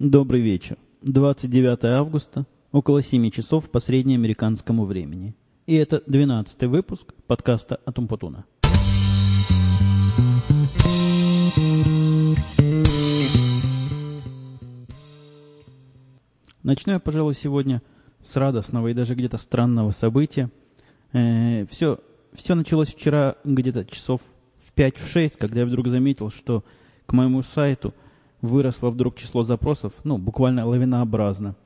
Добрый вечер. 29 августа, около 7 часов по среднеамериканскому времени. И это 12 выпуск подкаста Атумпутуна. Начну я, пожалуй, сегодня с радостного и даже где-то странного события. Э, все, все началось вчера где-то часов в 5-6, когда я вдруг заметил, что к моему сайту выросло вдруг число запросов, ну, буквально лавинообразно.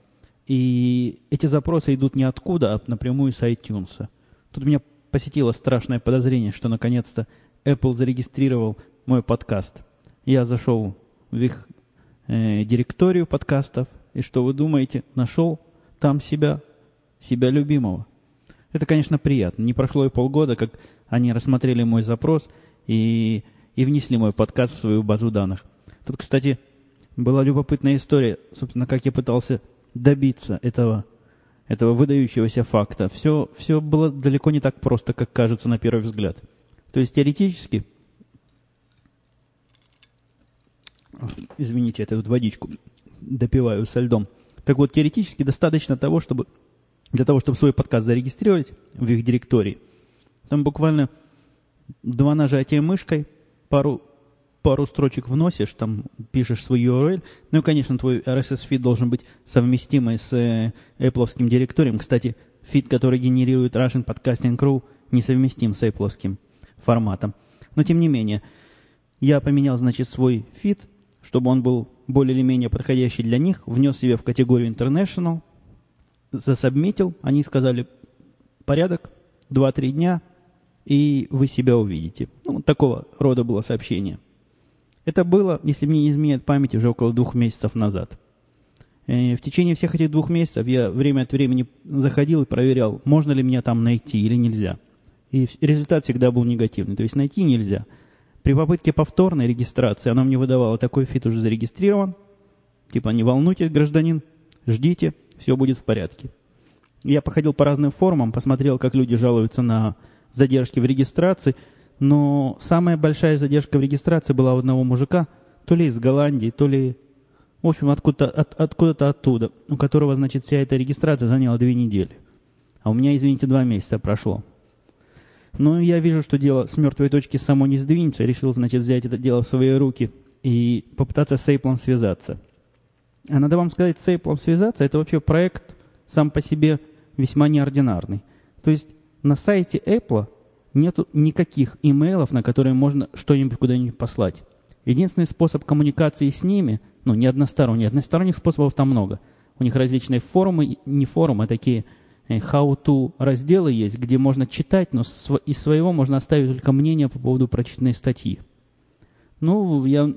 И эти запросы идут не откуда, а напрямую с iTunes. Тут меня посетило страшное подозрение, что наконец-то Apple зарегистрировал мой подкаст. Я зашел в их э, директорию подкастов, и что вы думаете, нашел там себя, себя любимого. Это, конечно, приятно. Не прошло и полгода, как они рассмотрели мой запрос и, и внесли мой подкаст в свою базу данных. Тут, кстати, была любопытная история, собственно, как я пытался добиться этого, этого выдающегося факта. Все, все было далеко не так просто, как кажется на первый взгляд. То есть теоретически, извините, это вот водичку допиваю со льдом. Так вот, теоретически достаточно того, чтобы для того, чтобы свой подкаст зарегистрировать в их директории. Там буквально два нажатия мышкой, пару, пару строчек вносишь, там пишешь свой URL. Ну и, конечно, твой RSS-фид должен быть совместимый с э, Apple директорием. Кстати, фид, который генерирует Russian Podcasting Crew, несовместим с Apple форматом. Но, тем не менее, я поменял, значит, свой фид, чтобы он был более или менее подходящий для них, внес себе в категорию International – засобмитил, они сказали, порядок, 2-3 дня, и вы себя увидите. Ну, такого рода было сообщение. Это было, если мне не изменяет память, уже около двух месяцев назад. И э, в течение всех этих двух месяцев я время от времени заходил и проверял, можно ли меня там найти или нельзя. И результат всегда был негативный, то есть найти нельзя. При попытке повторной регистрации она мне выдавала, такой фит уже зарегистрирован, типа не волнуйтесь, гражданин, ждите, все будет в порядке. Я походил по разным форумам, посмотрел, как люди жалуются на задержки в регистрации, но самая большая задержка в регистрации была у одного мужика, то ли из Голландии, то ли, в общем, откуда-то от, откуда оттуда, у которого, значит, вся эта регистрация заняла две недели. А у меня, извините, два месяца прошло. Но я вижу, что дело с мертвой точки само не сдвинется. Решил, значит, взять это дело в свои руки и попытаться с Эйплом связаться. А надо вам сказать, с Apple связаться, это вообще проект сам по себе весьма неординарный. То есть на сайте Apple нет никаких имейлов, на которые можно что-нибудь куда-нибудь послать. Единственный способ коммуникации с ними, ну, не односторонний, односторонних способов там много. У них различные форумы, не форумы, а такие э, how-to разделы есть, где можно читать, но из своего можно оставить только мнение по поводу прочитанной статьи. Ну, я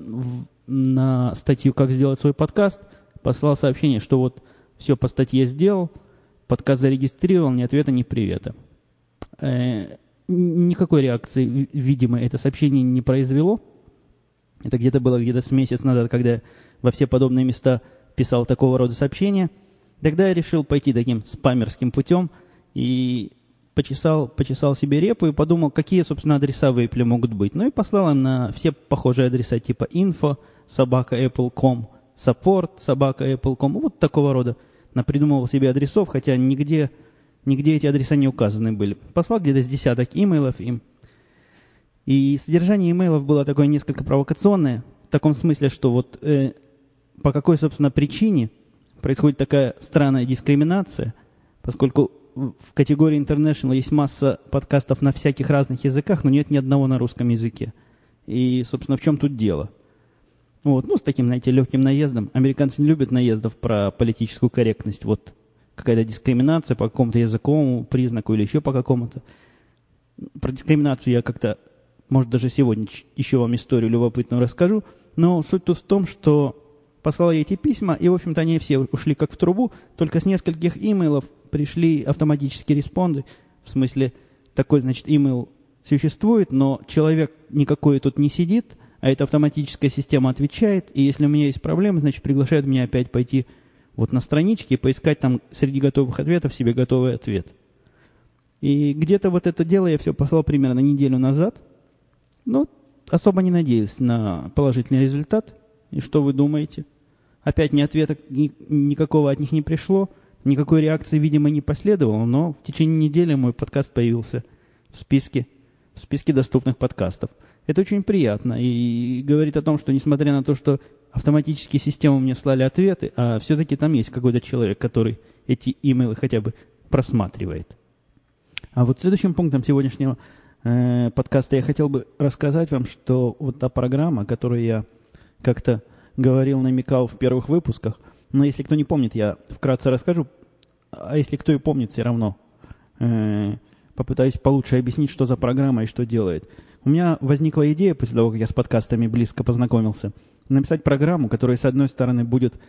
на статью «Как сделать свой подкаст» послал сообщение, что вот все по статье сделал, подкаст зарегистрировал, ни ответа, ни привета. Никакой реакции, видимо, это сообщение не произвело. Это где-то было где-то с месяц назад, когда во все подобные места писал такого рода сообщения. Тогда я решил пойти таким спамерским путем и почесал, почесал себе репу и подумал, какие, собственно, адреса в Apple могут быть. Ну и послал им на все похожие адреса типа info, собака apple.com, support, собака apple.com, вот такого рода. Напридумывал себе адресов, хотя нигде, нигде эти адреса не указаны были. Послал где-то с десяток имейлов им. И содержание имейлов было такое несколько провокационное, в таком смысле, что вот э, по какой, собственно, причине происходит такая странная дискриминация, поскольку в категории International есть масса подкастов на всяких разных языках, но нет ни одного на русском языке. И, собственно, в чем тут дело? Вот, ну, с таким, знаете, легким наездом. Американцы не любят наездов про политическую корректность. Вот какая-то дискриминация по какому-то языковому признаку или еще по какому-то. Про дискриминацию я как-то, может, даже сегодня еще вам историю любопытную расскажу. Но суть тут в том, что послал я эти письма, и, в общем-то, они все ушли как в трубу, только с нескольких имейлов пришли автоматические респонды, в смысле, такой, значит, имейл существует, но человек никакой тут не сидит – а эта автоматическая система отвечает, и если у меня есть проблемы, значит, приглашают меня опять пойти вот на страничке и поискать там среди готовых ответов себе готовый ответ. И где-то вот это дело я все послал примерно неделю назад, но особо не надеюсь на положительный результат. И что вы думаете? Опять ни ответа ни, никакого от них не пришло, никакой реакции, видимо, не последовало, но в течение недели мой подкаст появился в списке, в списке доступных подкастов. Это очень приятно. И говорит о том, что несмотря на то, что автоматические системы мне слали ответы, а все-таки там есть какой-то человек, который эти имейлы хотя бы просматривает. А вот следующим пунктом сегодняшнего э, подкаста я хотел бы рассказать вам, что вот та программа, которую я как-то говорил, намекал в первых выпусках, но если кто не помнит, я вкратце расскажу, а если кто и помнит, все равно. Э, попытаюсь получше объяснить, что за программа и что делает. У меня возникла идея, после того, как я с подкастами близко познакомился, написать программу, которая, с одной стороны, будет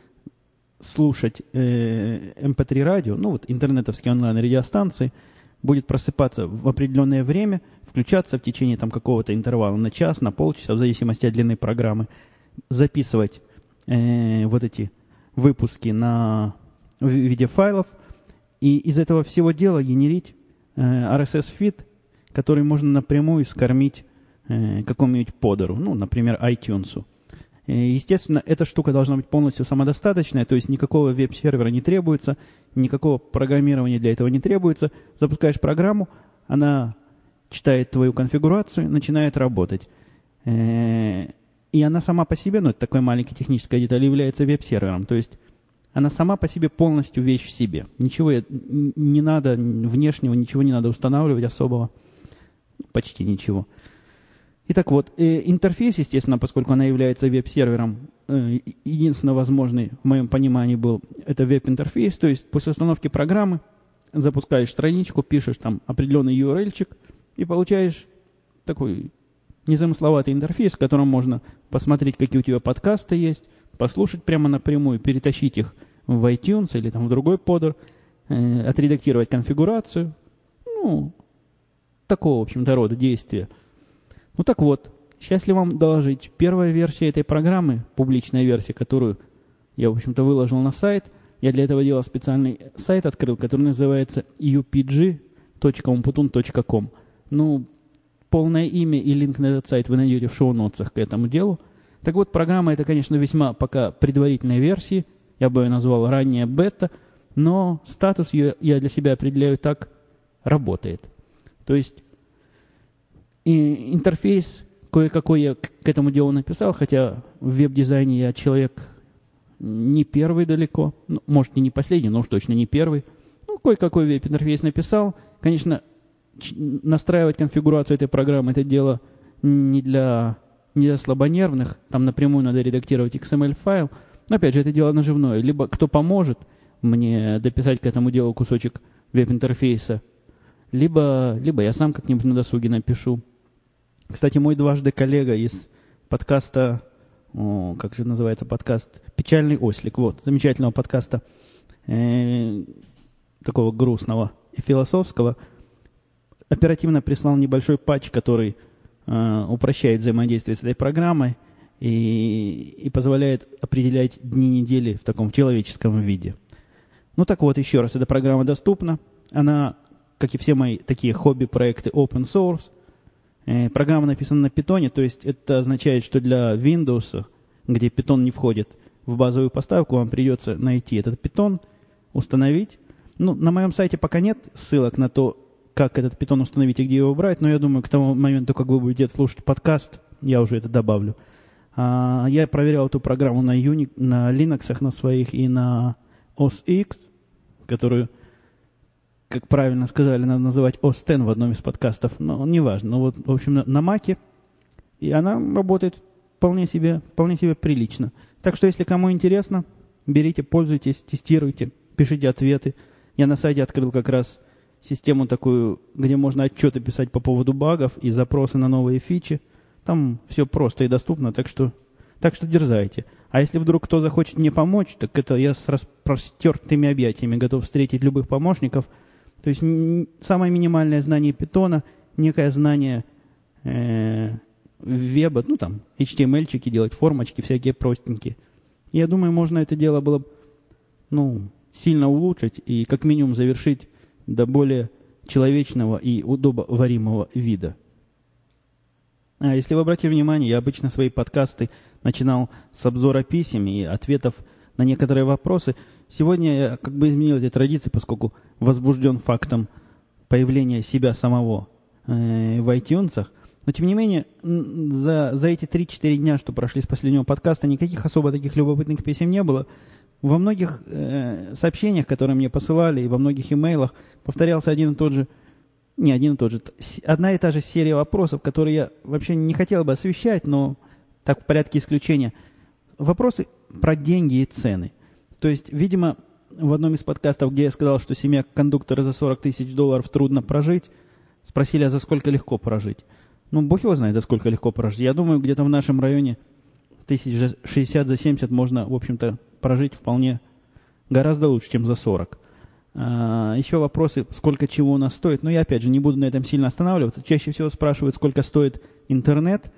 слушать э, MP3 эм радио, ну вот интернетовские онлайн-радиостанции, будет просыпаться в определенное время, включаться в течение там какого-то интервала на час, на полчаса, в зависимости от длины программы, записывать э, вот эти выпуски на, в виде файлов, и из этого всего дела генерить э, RSS-фид, который можно напрямую скормить э, какому-нибудь подеру, ну, например, iTunes. Э, естественно, эта штука должна быть полностью самодостаточная, то есть никакого веб-сервера не требуется, никакого программирования для этого не требуется. Запускаешь программу, она читает твою конфигурацию, начинает работать. И она сама по себе, ну это такой маленький технический деталь, является веб-сервером. То есть она сама по себе полностью вещь в себе. Ничего не надо, внешнего ничего не надо устанавливать особого. Почти ничего. Итак, вот, э, интерфейс, естественно, поскольку она является веб-сервером, э, единственно возможный, в моем понимании, был это веб-интерфейс, то есть после установки программы запускаешь страничку, пишешь там определенный URL-чик и получаешь такой незамысловатый интерфейс, в котором можно посмотреть, какие у тебя подкасты есть, послушать прямо напрямую, перетащить их в iTunes или там в другой подер, э, отредактировать конфигурацию. Ну, такого, в общем-то, рода действия – ну так вот, счастлив вам доложить, первая версия этой программы, публичная версия, которую я, в общем-то, выложил на сайт, я для этого делал специальный сайт, открыл, который называется upg.umputun.com. Ну, полное имя и линк на этот сайт вы найдете в шоу-нотсах к этому делу. Так вот, программа это, конечно, весьма пока предварительная версия, я бы ее назвал ранняя бета, но статус ее я для себя определяю так, работает. То есть и интерфейс кое-какой я к этому делу написал, хотя в веб-дизайне я человек не первый далеко, ну, может, и не последний, но уж точно не первый. Ну, кое-какой веб-интерфейс написал. Конечно, настраивать конфигурацию этой программы – это дело не для, для слабонервных. Там напрямую надо редактировать XML-файл. Но, опять же, это дело наживное. Либо кто поможет мне дописать к этому делу кусочек веб-интерфейса, либо, либо я сам как-нибудь на досуге напишу. Кстати, мой дважды коллега из подкаста, о, как же называется подкаст, «Печальный ослик», вот, замечательного подкаста, э, такого грустного и философского, оперативно прислал небольшой патч, который э, упрощает взаимодействие с этой программой и, и позволяет определять дни недели в таком человеческом виде. Ну так вот, еще раз, эта программа доступна. Она как и все мои такие хобби-проекты open source. Э, программа написана на питоне, то есть это означает, что для Windows, где Python не входит в базовую поставку, вам придется найти этот Python, установить. Ну, на моем сайте пока нет ссылок на то, как этот Python установить и где его брать, но я думаю, к тому моменту, как вы будете слушать подкаст, я уже это добавлю. А, я проверял эту программу на, Unix, на Linux на своих и на OS X, которую как правильно сказали, надо называть OS в одном из подкастов, но неважно. Но вот, в общем, на, на Маке, и она работает вполне себе, вполне себе прилично. Так что, если кому интересно, берите, пользуйтесь, тестируйте, пишите ответы. Я на сайте открыл как раз систему такую, где можно отчеты писать по поводу багов и запросы на новые фичи. Там все просто и доступно, так что, так что дерзайте. А если вдруг кто захочет мне помочь, так это я с распростертыми объятиями готов встретить любых помощников – то есть самое минимальное знание питона, некое знание э, веба, ну там, HTML-чики делать, формочки всякие простенькие. Я думаю, можно это дело было ну, сильно улучшить и как минимум завершить до более человечного и удобоваримого вида. А если вы обратили внимание, я обычно свои подкасты начинал с обзора писем и ответов на некоторые вопросы. Сегодня я как бы изменил эти традиции, поскольку возбужден фактом появления себя самого э, в iTunes. Но, тем не менее, за, за эти 3-4 дня, что прошли с последнего подкаста, никаких особо таких любопытных писем не было. Во многих э, сообщениях, которые мне посылали, и во многих имейлах повторялся один и тот же, не один и тот же, одна и та же серия вопросов, которые я вообще не хотел бы освещать, но так в порядке исключения. Вопросы про деньги и цены. То есть, видимо, в одном из подкастов, где я сказал, что семья кондуктора за 40 тысяч долларов трудно прожить, спросили, а за сколько легко прожить. Ну, бог его знает, за сколько легко прожить. Я думаю, где-то в нашем районе тысяч 60 за 70 можно, в общем-то, прожить вполне гораздо лучше, чем за 40. А, еще вопросы, сколько чего у нас стоит. Но я, опять же, не буду на этом сильно останавливаться. Чаще всего спрашивают, сколько стоит интернет,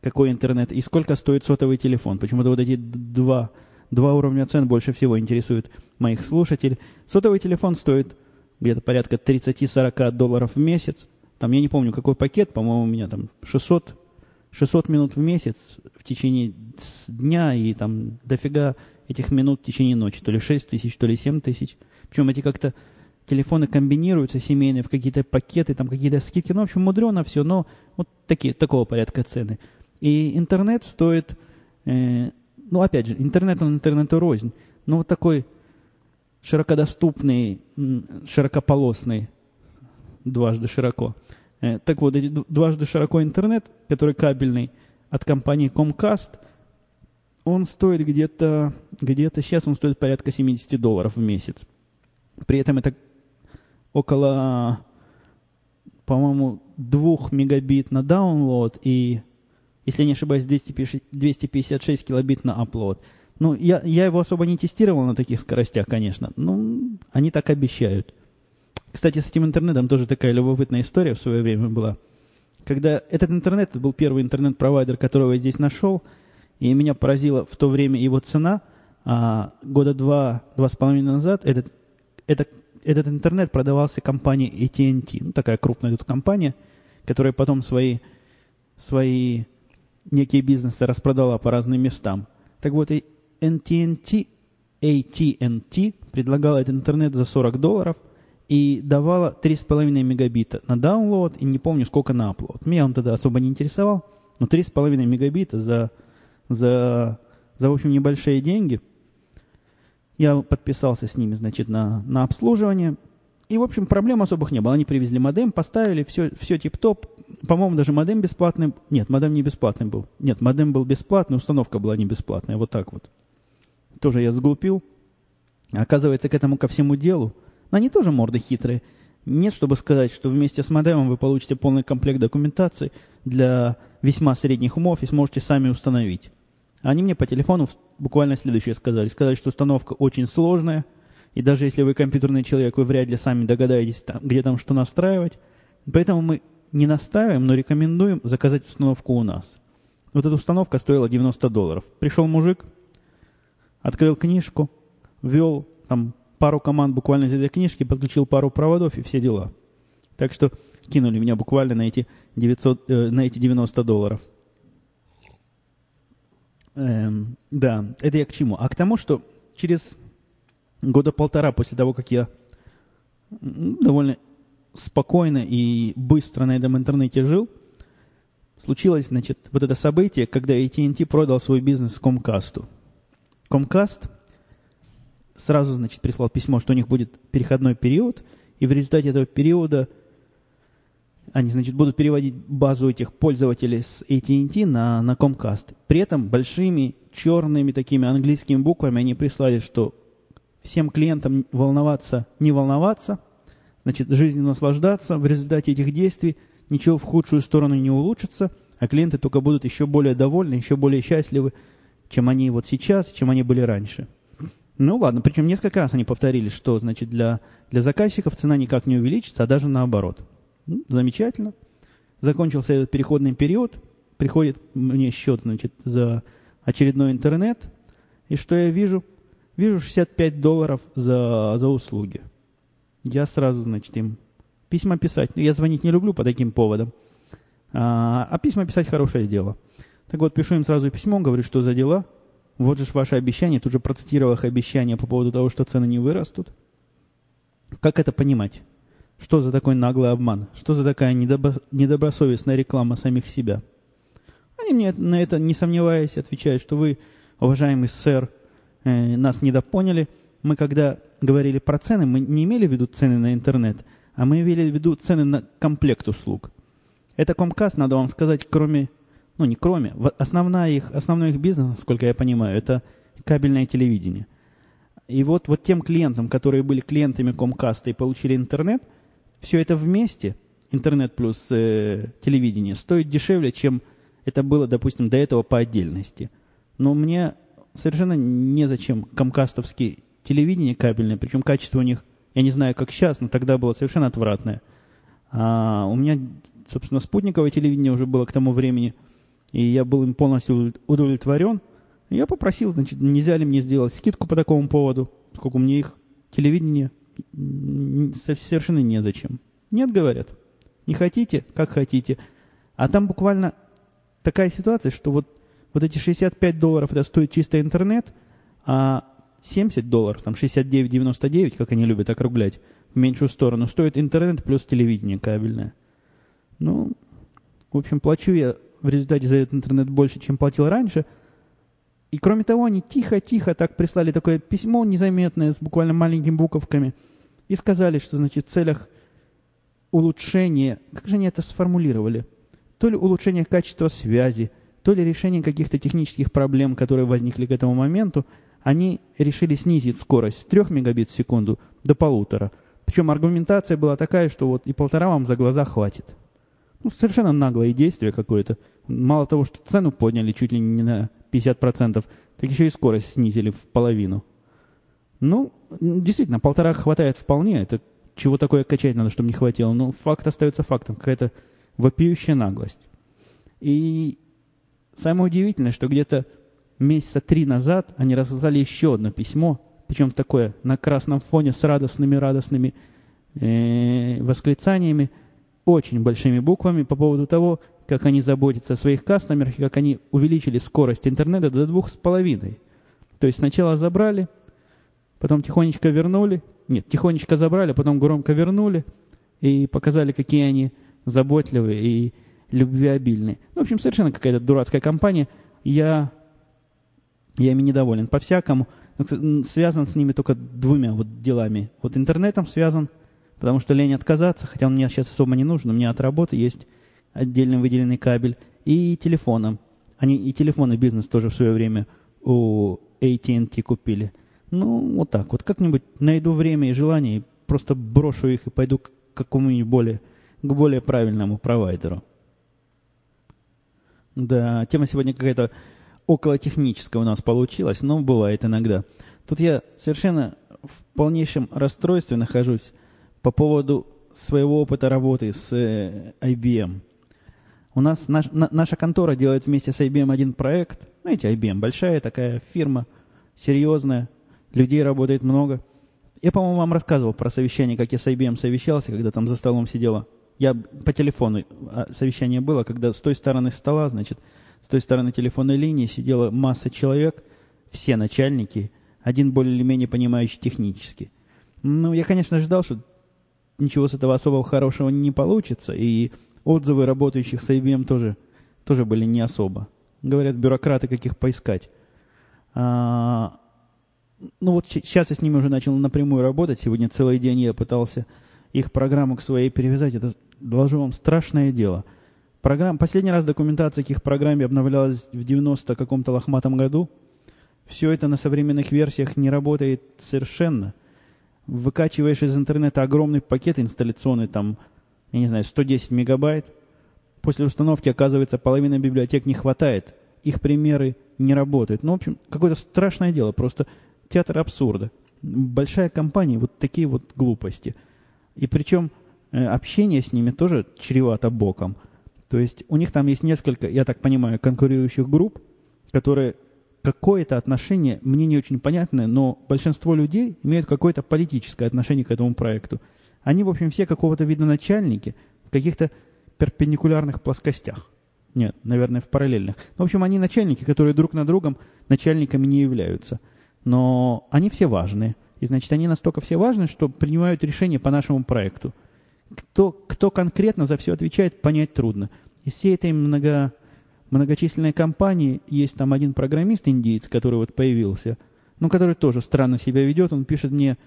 какой интернет, и сколько стоит сотовый телефон. Почему-то вот эти два, два уровня цен больше всего интересуют моих слушателей. Сотовый телефон стоит где-то порядка 30-40 долларов в месяц. Там я не помню, какой пакет, по-моему, у меня там 600, 600 минут в месяц в течение дня и там дофига этих минут в течение ночи. То ли 6 тысяч, то ли 7 тысяч. Причем эти как-то телефоны комбинируются семейные в какие-то пакеты, там какие-то скидки. Ну, в общем, мудрено все, но вот такие, такого порядка цены. И интернет стоит, э, ну, опять же, интернет, он интернету рознь. Но вот такой широкодоступный, широкополосный, дважды широко. Э, так вот, дважды широко интернет, который кабельный от компании Comcast, он стоит где-то, где-то сейчас он стоит порядка 70 долларов в месяц. При этом это около, по-моему, 2 мегабит на download и, если не ошибаюсь, 256 килобит на upload. Ну, я, я его особо не тестировал на таких скоростях, конечно. Ну, они так обещают. Кстати, с этим интернетом тоже такая любопытная история в свое время была. Когда этот интернет, это был первый интернет-провайдер, которого я здесь нашел, и меня поразила в то время его цена. А года два, два с половиной назад этот, этот, этот интернет продавался компанией AT&T. Ну, такая крупная тут компания, которая потом свои, свои некие бизнесы распродала по разным местам. Так вот, и AT&T, AT&T предлагала этот интернет за 40 долларов и давала 3,5 мегабита на download и не помню сколько на upload. Меня он тогда особо не интересовал, но 3,5 мегабита за, за, за, в общем, небольшие деньги. Я подписался с ними, значит, на, на обслуживание. И, в общем, проблем особых не было. Они привезли модем, поставили, все, все тип-топ. По-моему, даже модем бесплатный. Нет, модем не бесплатный был. Нет, модем был бесплатный, установка была не бесплатная. Вот так вот. Тоже я сглупил. Оказывается, к этому ко всему делу, но они тоже морды хитрые. Нет, чтобы сказать, что вместе с модемом вы получите полный комплект документации для весьма средних умов и сможете сами установить. Они мне по телефону буквально следующее сказали. Сказали, что установка очень сложная, и даже если вы компьютерный человек, вы вряд ли сами догадаетесь, там, где там что настраивать. Поэтому мы не настаиваем, но рекомендуем заказать установку у нас. Вот эта установка стоила 90 долларов. Пришел мужик, открыл книжку, ввел там пару команд буквально из этой книжки, подключил пару проводов и все дела. Так что кинули меня буквально на эти, 900, э, на эти 90 долларов. Эм, да, это я к чему? А к тому, что через года полтора после того, как я довольно спокойно и быстро на этом интернете жил, случилось, значит, вот это событие, когда AT&T продал свой бизнес Comcast. Comcast сразу, значит, прислал письмо, что у них будет переходной период, и в результате этого периода они, значит, будут переводить базу этих пользователей с AT&T на, на Comcast. При этом большими черными такими английскими буквами они прислали, что всем клиентам волноваться, не волноваться, значит, жизнью наслаждаться. В результате этих действий ничего в худшую сторону не улучшится, а клиенты только будут еще более довольны, еще более счастливы, чем они вот сейчас, чем они были раньше. Ну ладно, причем несколько раз они повторили, что значит для, для заказчиков цена никак не увеличится, а даже наоборот. Ну, замечательно. Закончился этот переходный период, приходит мне счет значит, за очередной интернет, и что я вижу? Вижу 65 долларов за, за услуги. Я сразу, значит, им письма писать. Я звонить не люблю по таким поводам. А, а письма писать хорошее дело. Так вот, пишу им сразу письмо, говорю, что за дела – вот же ваше обещание, тут же процитировал их обещание по поводу того, что цены не вырастут. Как это понимать? Что за такой наглый обман? Что за такая недобро... недобросовестная реклама самих себя? Они мне на это, не сомневаясь, отвечают, что вы, уважаемый сэр, э, нас недопоняли. Мы когда говорили про цены, мы не имели в виду цены на интернет, а мы имели в виду цены на комплект услуг. Это Comcast, надо вам сказать, кроме, ну не кроме, основная их, основной их бизнес, сколько я понимаю, это кабельное телевидение. И вот, вот тем клиентам, которые были клиентами Comcast и получили интернет – все это вместе, интернет плюс э, телевидение, стоит дешевле, чем это было, допустим, до этого по отдельности. Но мне совершенно незачем комкастовские телевидение кабельное, причем качество у них, я не знаю, как сейчас, но тогда было совершенно отвратное. А у меня, собственно, спутниковое телевидение уже было к тому времени, и я был им полностью удовлетворен. Я попросил, значит, нельзя ли мне сделать скидку по такому поводу, сколько мне их телевидение совершенно незачем. Нет, говорят. Не хотите, как хотите. А там буквально такая ситуация, что вот, вот эти 65 долларов это стоит чисто интернет, а 70 долларов, там 69,99, как они любят округлять, в меньшую сторону, стоит интернет плюс телевидение кабельное. Ну, в общем, плачу я в результате за этот интернет больше, чем платил раньше – и кроме того, они тихо-тихо так прислали такое письмо незаметное с буквально маленькими буковками и сказали, что, значит, в целях улучшения, как же они это сформулировали, то ли улучшения качества связи, то ли решения каких-то технических проблем, которые возникли к этому моменту, они решили снизить скорость с 3 мегабит в секунду до полутора. Причем аргументация была такая, что вот и полтора вам за глаза хватит. Ну, совершенно наглое действие какое-то. Мало того, что цену подняли чуть ли не на 50%, так еще и скорость снизили в половину. Ну, действительно, полтора хватает вполне. Это чего такое качать надо, чтобы не хватило. Но факт остается фактом. Какая-то вопиющая наглость. И самое удивительное, что где-то месяца три назад они разослали еще одно письмо, причем такое на красном фоне с радостными-радостными э, восклицаниями, очень большими буквами по поводу того, как они заботятся о своих кастомерах, как они увеличили скорость интернета до двух с половиной. То есть сначала забрали, потом тихонечко вернули, нет, тихонечко забрали, потом громко вернули и показали, какие они заботливые и любвеобильные. Ну, в общем, совершенно какая-то дурацкая компания. Я, я ими недоволен по-всякому. Связан с ними только двумя вот делами. Вот интернетом связан, потому что лень отказаться, хотя он мне сейчас особо не нужен, у меня от работы есть отдельно выделенный кабель, и телефоном. Они и телефонный бизнес тоже в свое время у AT&T купили. Ну, вот так вот. Как-нибудь найду время и желание, и просто брошу их и пойду к какому-нибудь более, к более правильному провайдеру. Да, тема сегодня какая-то около техническая у нас получилась, но бывает иногда. Тут я совершенно в полнейшем расстройстве нахожусь по поводу своего опыта работы с э, IBM. У нас наш, на, наша контора делает вместе с IBM один проект. Знаете, IBM большая такая фирма, серьезная, людей работает много. Я, по-моему, вам рассказывал про совещание, как я с IBM совещался, когда там за столом сидела. Я по телефону, а, совещание было, когда с той стороны стола, значит, с той стороны телефонной линии сидела масса человек, все начальники, один более или менее понимающий технически. Ну, я, конечно, ждал, что ничего с этого особого хорошего не получится, и Отзывы работающих с IBM тоже, тоже были не особо. Говорят, бюрократы каких поискать. А, ну вот сейчас я с ними уже начал напрямую работать. Сегодня целый день я пытался их программу к своей перевязать. Это, доложу вам, страшное дело. Программ, последний раз документация к их программе обновлялась в 90 каком-то лохматом году. Все это на современных версиях не работает совершенно. Выкачиваешь из интернета огромный пакет инсталляционный, там я не знаю, 110 мегабайт. После установки, оказывается, половины библиотек не хватает. Их примеры не работают. Ну, в общем, какое-то страшное дело. Просто театр абсурда. Большая компания, вот такие вот глупости. И причем э, общение с ними тоже чревато боком. То есть у них там есть несколько, я так понимаю, конкурирующих групп, которые какое-то отношение, мне не очень понятное, но большинство людей имеют какое-то политическое отношение к этому проекту. Они, в общем, все какого-то вида начальники в каких-то перпендикулярных плоскостях. Нет, наверное, в параллельных. Ну, в общем, они начальники, которые друг на другом начальниками не являются. Но они все важные. И, значит, они настолько все важны, что принимают решения по нашему проекту. Кто, кто конкретно за все отвечает, понять трудно. Из всей этой много, многочисленной компании есть там один программист-индиец, который вот появился, ну, который тоже странно себя ведет. Он пишет мне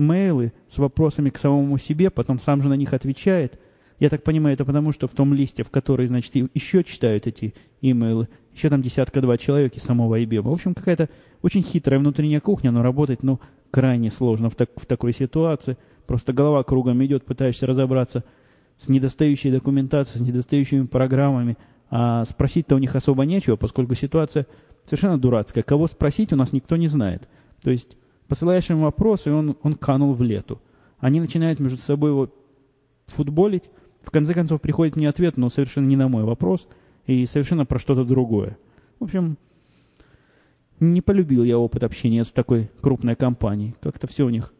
мейлы с вопросами к самому себе, потом сам же на них отвечает – я так понимаю, это потому, что в том листе, в который, значит, еще читают эти имейлы, еще там десятка-два человек из самого IBM. В общем, какая-то очень хитрая внутренняя кухня, но работать, ну, крайне сложно в, так, в такой ситуации. Просто голова кругом идет, пытаешься разобраться с недостающей документацией, с недостающими программами, а спросить-то у них особо нечего, поскольку ситуация совершенно дурацкая. Кого спросить, у нас никто не знает. То есть посылаешь им вопрос, и он, он канул в лету. Они начинают между собой его футболить, в конце концов, приходит мне ответ, но совершенно не на мой вопрос и совершенно про что-то другое. В общем, не полюбил я опыт общения с такой крупной компанией. Как-то все у них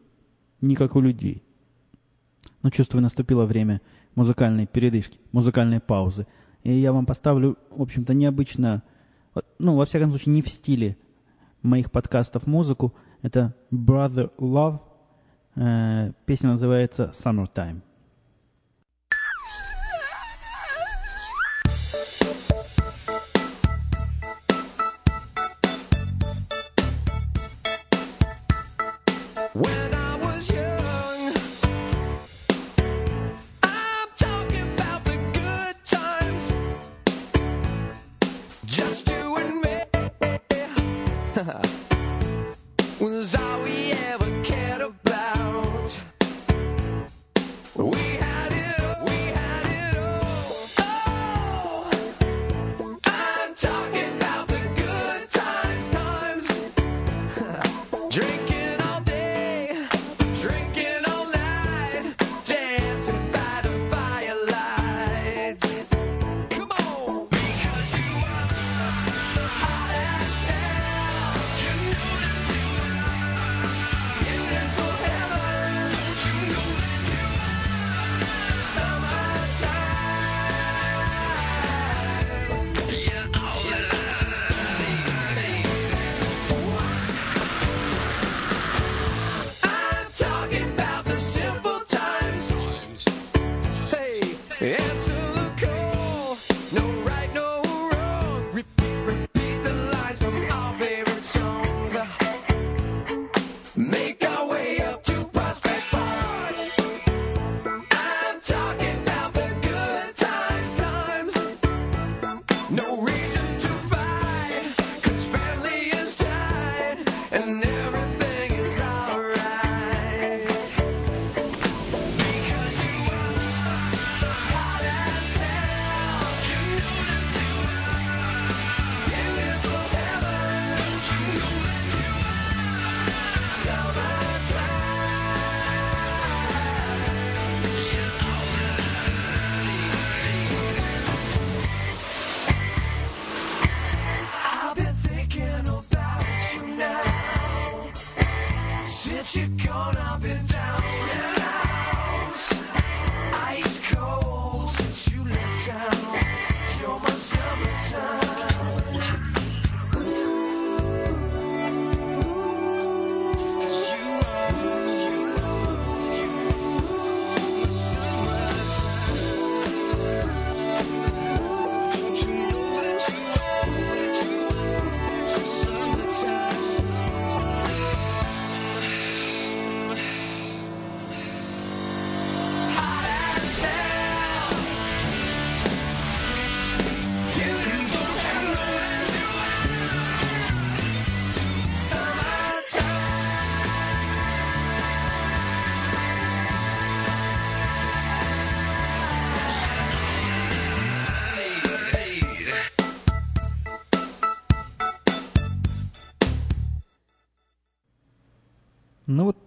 не как у людей. Но чувствую, наступило время музыкальной передышки, музыкальной паузы. И я вам поставлю, в общем-то, необычно, ну, во всяком случае, не в стиле моих подкастов музыку. Это Brother Love. Э, песня называется Summertime. Ну вот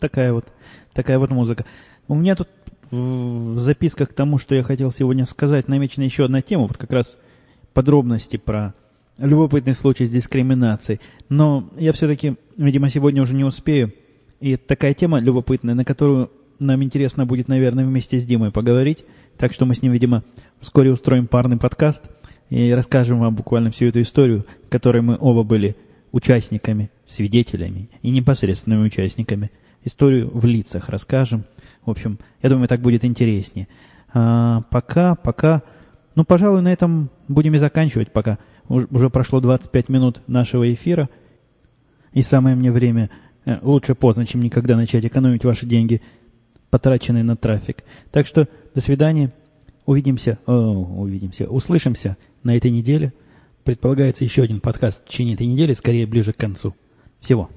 такая вот, такая вот музыка. У меня тут в записках к тому, что я хотел сегодня сказать, намечена еще одна тема, вот как раз подробности про любопытный случай с дискриминацией. Но я все-таки, видимо, сегодня уже не успею. И такая тема любопытная, на которую нам интересно будет, наверное, вместе с Димой поговорить. Так что мы с ним, видимо, вскоре устроим парный подкаст. и расскажем вам буквально всю эту историю, которой мы оба были участниками, свидетелями и непосредственными участниками. Историю в лицах расскажем. В общем, я думаю, так будет интереснее. А, пока, пока, ну, пожалуй, на этом будем и заканчивать пока. Уже прошло 25 минут нашего эфира, и самое мне время, э, лучше поздно, чем никогда, начать экономить ваши деньги, потраченные на трафик. Так что до свидания. Увидимся, о, увидимся, услышимся на этой неделе. Предполагается еще один подкаст в течение этой недели, скорее ближе к концу. Всего.